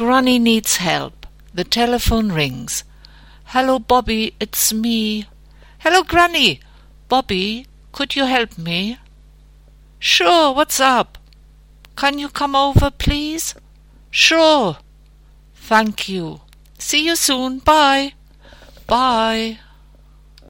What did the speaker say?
Granny needs help. The telephone rings. Hello, Bobby, it's me. Hello, Granny. Bobby, could you help me? Sure, what's up? Can you come over, please? Sure. Thank you. See you soon. Bye. Bye.